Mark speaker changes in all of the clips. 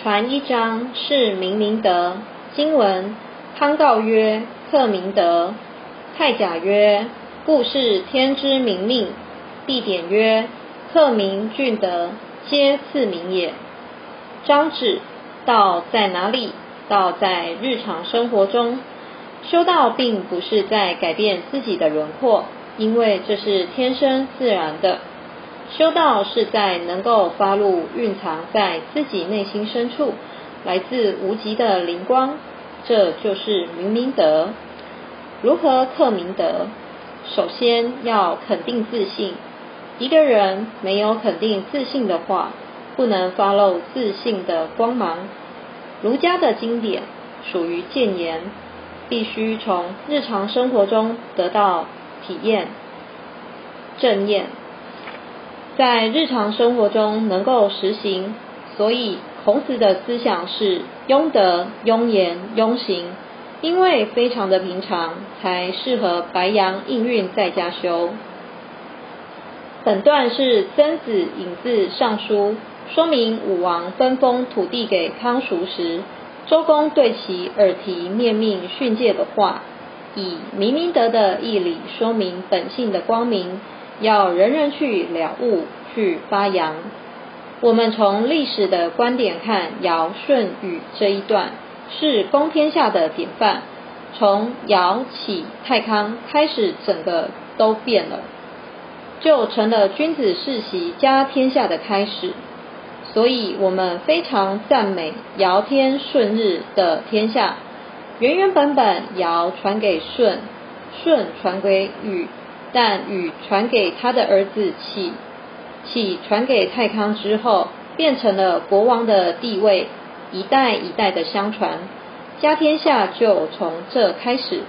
Speaker 1: 传一章，是明明德。经文：康告曰：“克明德。”太甲曰：“故事天之明命。”必点曰：“克明俊德，皆次明也。”张指道在哪里？道在日常生活中。修道并不是在改变自己的轮廓，因为这是天生自然的。修道是在能够发露蕴藏在自己内心深处来自无极的灵光，这就是明明德。如何克明德？首先要肯定自信。一个人没有肯定自信的话，不能发露自信的光芒。儒家的经典属于谏言，必须从日常生活中得到体验、正验。在日常生活中能够实行，所以孔子的思想是庸德、庸言、庸行，因为非常的平常，才适合白羊应运在家修。本段是曾子引自《尚书》，说明武王分封土地给康叔时，周公对其耳提面命训诫的话，以明明德的义理说明本性的光明。要人人去了悟，去发扬。我们从历史的观点看，尧舜禹这一段是公天下的典范。从尧启太康开始，整个都变了，就成了君子世袭家天下的开始。所以我们非常赞美尧天舜日的天下。原原本本，尧传给舜，舜传给禹。但禹传给他的儿子启，启传给太康之后，变成了国王的地位，一代一代的相传，家天下就从这开始，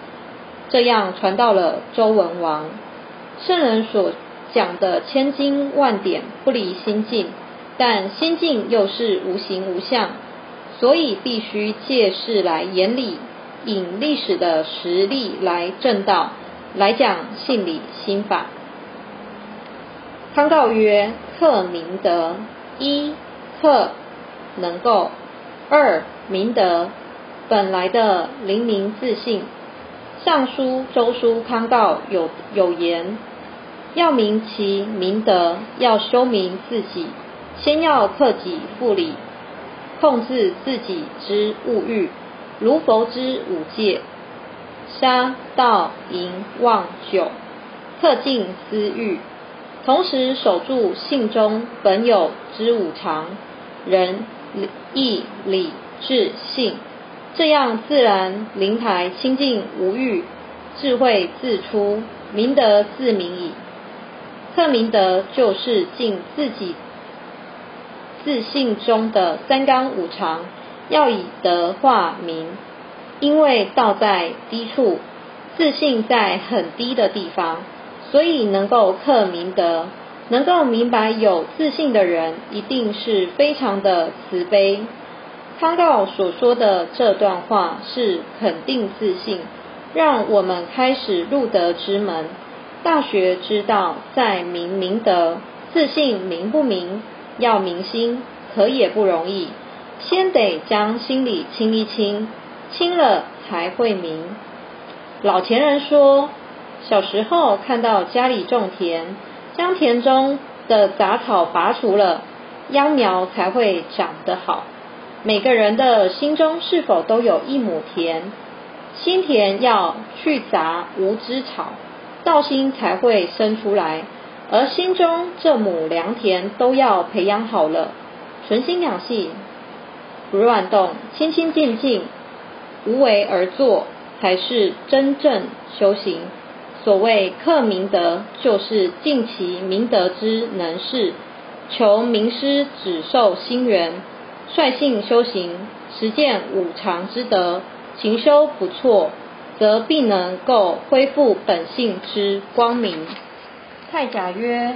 Speaker 1: 这样传到了周文王。圣人所讲的千经万典不离心境，但心境又是无形无相，所以必须借势来言理，引历史的实例来正道。来讲信理心法。康告曰：“克明德，一克能够，二明德本来的灵明自信。尚书、周书、康告有有言：要明其明德，要修明自己，先要克己复礼，控制自己之物欲，如佛之五戒。”杀盗淫妄酒，克尽私欲，同时守住性中本有之五常：仁、义、礼、智、信。这样自然灵台清净无欲，智慧自出，明德自明矣。克明德就是尽自己自信中的三纲五常，要以德化民。因为道在低处，自信在很低的地方，所以能够克明德，能够明白有自信的人一定是非常的慈悲。康道所说的这段话是肯定自信，让我们开始入德之门。大学之道在明明德，自信明不明？要明心，可也不容易，先得将心里清一清。清了才会明。老前人说，小时候看到家里种田，将田中的杂草拔除了，秧苗才会长得好。每个人的心中是否都有一亩田？心田要去杂无枝草，道心才会生出来。而心中这亩良田都要培养好了，存心养性，不乱动，清清静静。无为而作，才是真正修行。所谓克明德，就是尽其明德之能事，求名师指授心源，率性修行，实践五常之德，勤修不错，则必能够恢复本性之光明。太甲曰：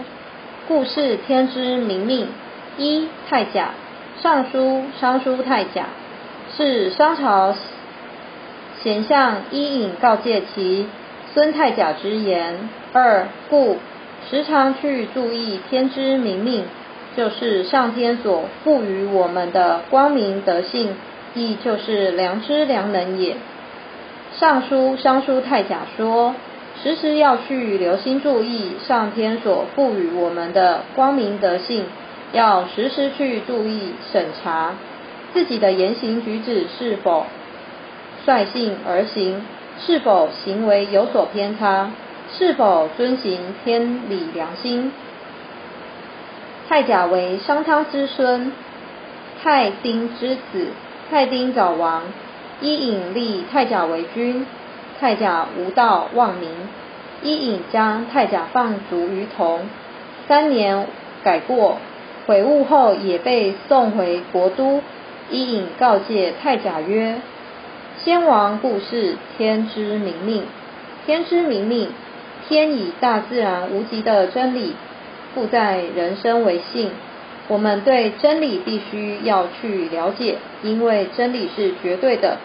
Speaker 1: 故事天之明命。一太甲，尚书商书太甲，是商朝。贤相伊尹告诫其孙太甲之言。二故时常去注意天之明命，就是上天所赋予我们的光明德性，亦就是良知良能也。尚书商书太甲说，时时要去留心注意上天所赋予我们的光明德性，要时时去注意审查自己的言行举止是否率性而行，是否行为有所偏差，是否遵行天理良心。太甲为商汤之孙，太丁之子，太丁早亡。伊尹立太甲为君，太甲无道忘名，伊尹将太甲放逐于潼，三年改过，悔悟后也被送回国都。伊尹告诫太甲曰：“先王故事，天之明命，天之明命，天以大自然无极的真理，复在人生为性。我们对真理必须要去了解，因为真理是绝对的。”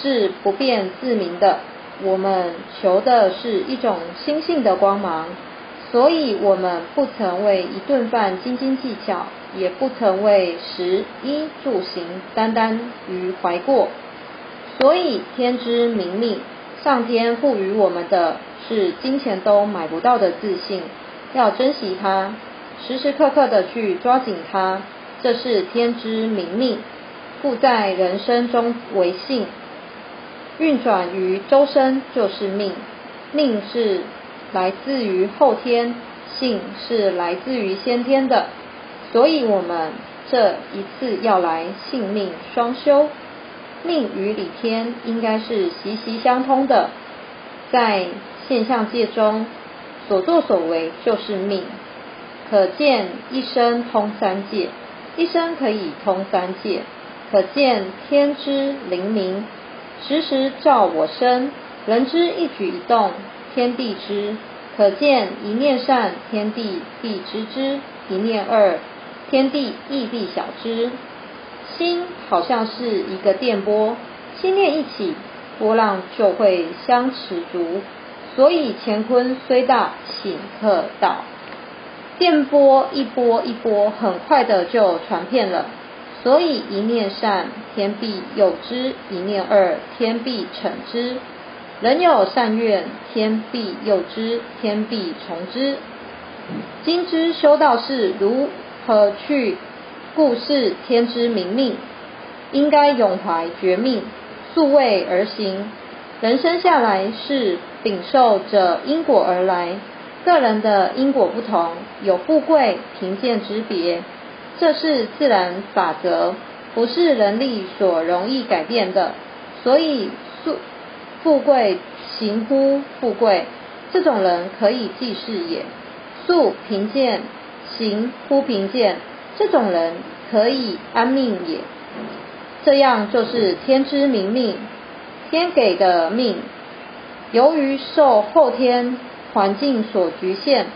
Speaker 1: 是不变自明的，我们求的是一种心性的光芒，所以我们不曾为一顿饭斤斤计较，也不曾为食衣住行单单于怀过。所以天之明命，上天赋予我们的是金钱都买不到的自信，要珍惜它，时时刻刻的去抓紧它，这是天之明命，故在人生中为幸。运转于周身就是命，命是来自于后天，性是来自于先天的，所以我们这一次要来性命双修，命与理天应该是息息相通的，在现象界中所作所为就是命，可见一生通三界，一生可以通三界，可见天之灵明。时时照我身，人之一举一动，天地知。可见一念善，天地必知之；一念恶，天地亦必晓之。心好像是一个电波，心念一起，波浪就会相持足。所以乾坤虽大，请客到。电波一波一波，很快的就传遍了。所以一念善，天必有之；一念恶，天必惩之。人有善愿，天必佑之，天必从之。今之修道士如何去故事天之明命？应该永怀绝命，素位而行。人生下来是禀受着因果而来，个人的因果不同，有富贵贫贱之别。这是自然法则，不是人力所容易改变的。所以，富富贵行乎富贵，这种人可以济世也；素贫贱行乎贫贱，这种人可以安命也。这样就是天之明命，天给的命，由于受后天环境所局限，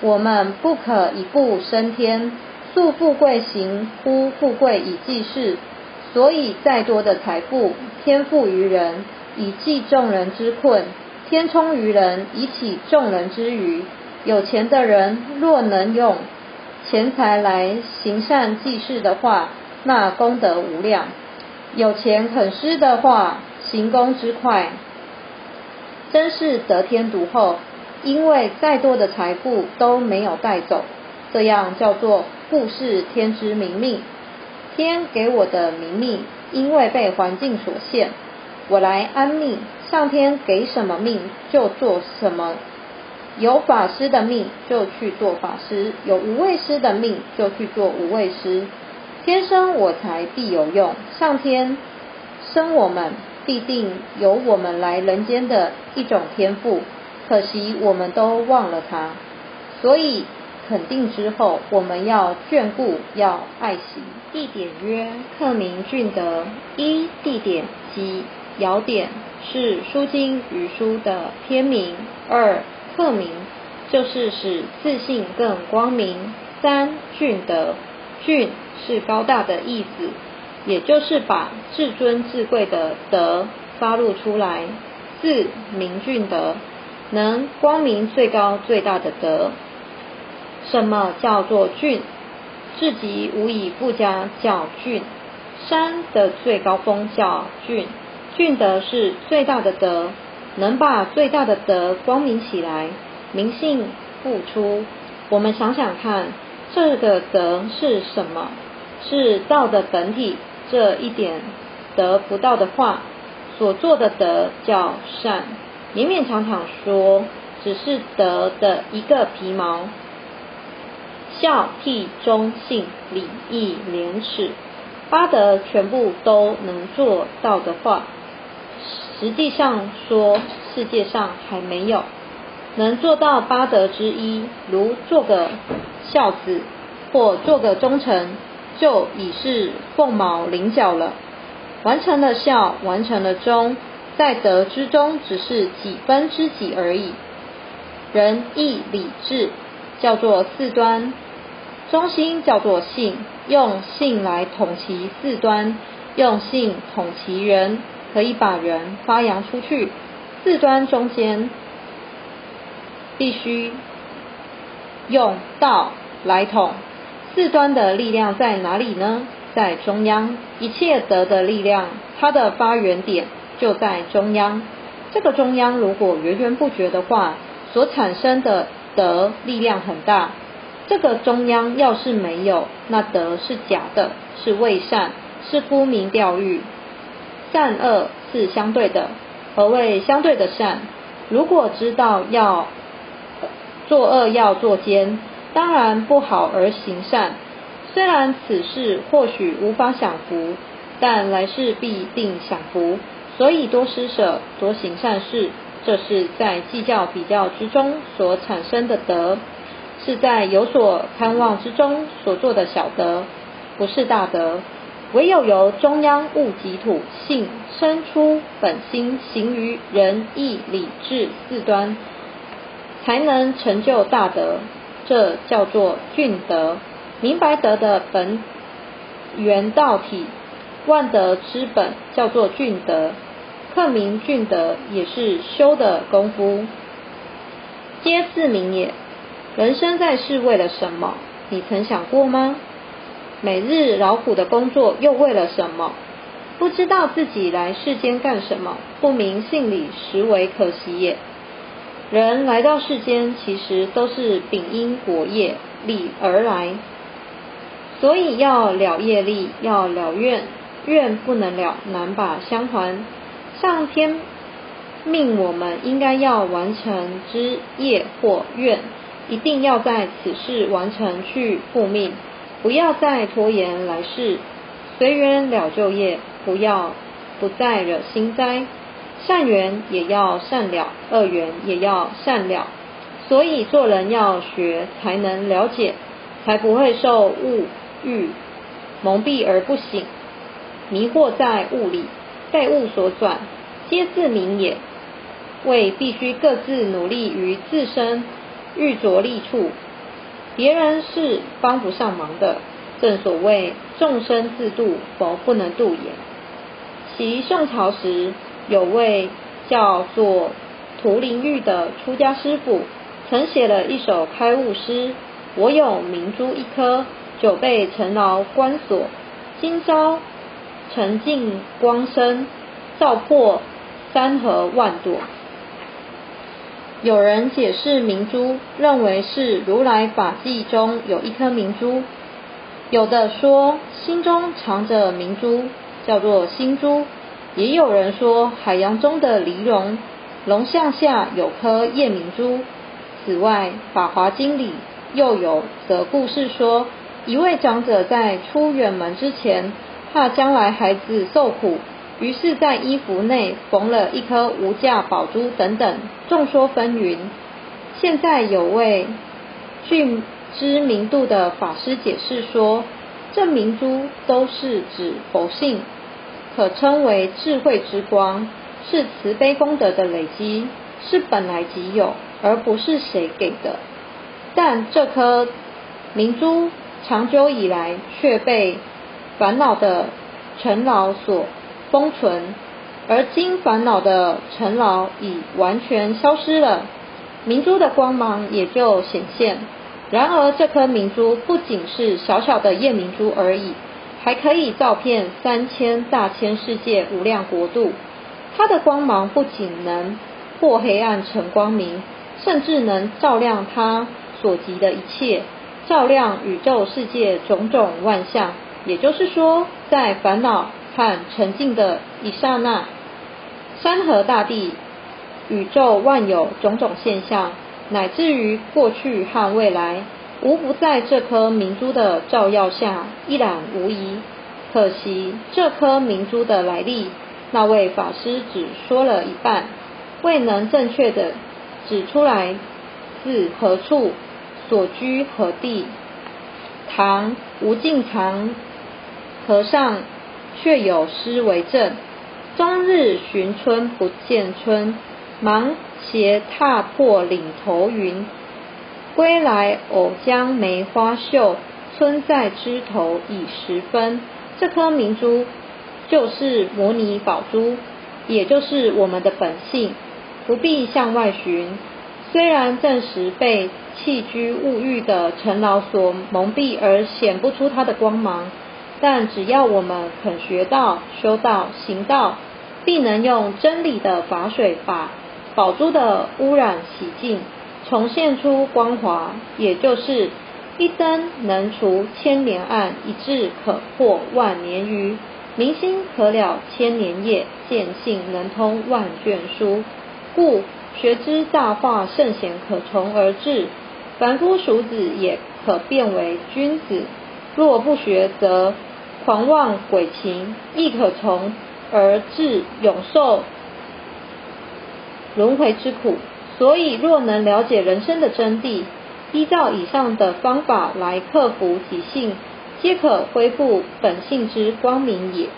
Speaker 1: 我们不可一步升天。素富贵行乎富贵以济世，所以再多的财富，天赋于人以济众人之困，天充于人以启众人之余。有钱的人若能用钱财来行善济世的话，那功德无量；有钱肯施的话，行功之快，真是得天独厚。因为再多的财富都没有带走，这样叫做。故是天之明命，天给我的明命，因为被环境所限，我来安命。上天给什么命就做什么，有法师的命就去做法师，有无畏师的命就去做无畏师。天生我材必有用，上天生我们必定有我们来人间的一种天赋，可惜我们都忘了它，所以。肯定之后，我们要眷顾，要爱惜。地点曰：克明俊德。一地点即尧典，是《书经》与书的篇名。二克明，就是使自信更光明。三俊德，俊是高大的意思，也就是把至尊至贵的德发露出来。四明俊德，能光明最高最大的德。什么叫做俊？至极无以复加，叫俊。山的最高峰叫俊，俊德是最大的德，能把最大的德光明起来，明性付出。我们想想看，这个德是什么？是道的本体。这一点得不到的话，所做的德叫善。勉勉强强说，只是德的一个皮毛。孝悌忠信礼义廉耻，八德全部都能做到的话，实际上说世界上还没有能做到八德之一，如做个孝子或做个忠臣，就已是凤毛麟角了。完成了孝，完成了忠，在德之中只是几分之几而已。仁义礼智叫做四端。中心叫做性，用性来统其四端，用性统其人，可以把人发扬出去。四端中间必须用道来统。四端的力量在哪里呢？在中央。一切德的力量，它的发源点就在中央。这个中央如果源源不绝的话，所产生的德力量很大。这个中央要是没有，那德是假的，是伪善，是沽名钓誉。善恶是相对的，何谓相对的善？如果知道要作恶要作奸，当然不好而行善。虽然此事或许无法享福，但来世必定享福。所以多施舍，多行善事，这是在计较比较之中所产生的德。是在有所盼望之中所做的小德，不是大德。唯有由中央物及土性生出本心，行于仁义礼智四端，才能成就大德。这叫做俊德。明白德的本源道体，万德之本，叫做俊德。克明俊德，也是修的功夫，皆自明也。人生在世为了什么？你曾想过吗？每日劳苦的工作又为了什么？不知道自己来世间干什么，不明性理，实为可惜也。人来到世间，其实都是秉因果业力而来，所以要了业力，要了愿，愿不能了，难把相还。上天命我们应该要完成之业或愿。一定要在此事完成去复命，不要再拖延来世，随缘了就业，不要不再惹心灾。善缘也要善了，恶缘也要善了。所以做人要学，才能了解，才不会受物欲蒙蔽而不醒，迷惑在物里，被物所转，皆自明也。为必须各自努力于自身。欲着力处，别人是帮不上忙的。正所谓众生自度，佛不能度也。其宋朝时，有位叫做涂灵玉的出家师傅，曾写了一首开悟诗：我有明珠一颗，久被尘劳关锁。今朝沉净光生，照破山河万朵。有人解释明珠，认为是如来法记中有一颗明珠；有的说心中藏着明珠，叫做心珠；也有人说海洋中的梨龙龙象下有颗夜明珠。此外，《法华经》里又有则故事说，一位长者在出远门之前，怕将来孩子受苦。于是，在衣服内缝了一颗无价宝珠等等，众说纷纭。现在有位具知名度的法师解释说，这明珠都是指佛性，可称为智慧之光，是慈悲功德的累积，是本来即有，而不是谁给的。但这颗明珠长久以来却被烦恼的尘劳所。封存，而今烦恼的尘劳已完全消失了，明珠的光芒也就显现。然而这颗明珠不仅是小小的夜明珠而已，还可以照遍三千大千世界无量国度。它的光芒不仅能破黑暗成光明，甚至能照亮它所及的一切，照亮宇宙世界种种万象。也就是说，在烦恼和沉静的一刹那，山河大地、宇宙万有种种现象。乃至于过去和未来，无不在这颗明珠的照耀下一览无遗。可惜这颗明珠的来历，那位法师只说了一半，未能正确的指出来自何处，所居何地。唐吴敬常和尚却有诗为证：终日寻春不见春，忙。斜踏破岭头云，归来偶将梅花嗅。春在枝头已时分。这颗明珠就是摩尼宝珠，也就是我们的本性，不必向外寻。虽然暂时被弃居物欲的尘劳所蒙蔽而显不出它的光芒，但只要我们肯学道、修道、行道，必能用真理的法水把。宝珠的污染洗净，重现出光华，也就是一灯能除千年暗，一智可破万年愚。明心可了千年业，见性能通万卷书。故学之大化圣贤可从而治，凡夫俗子也可变为君子。若不学，则狂妄鬼情，亦可从而致永受。轮回之苦，所以若能了解人生的真谛，依照以上的方法来克服己性，皆可恢复本性之光明也。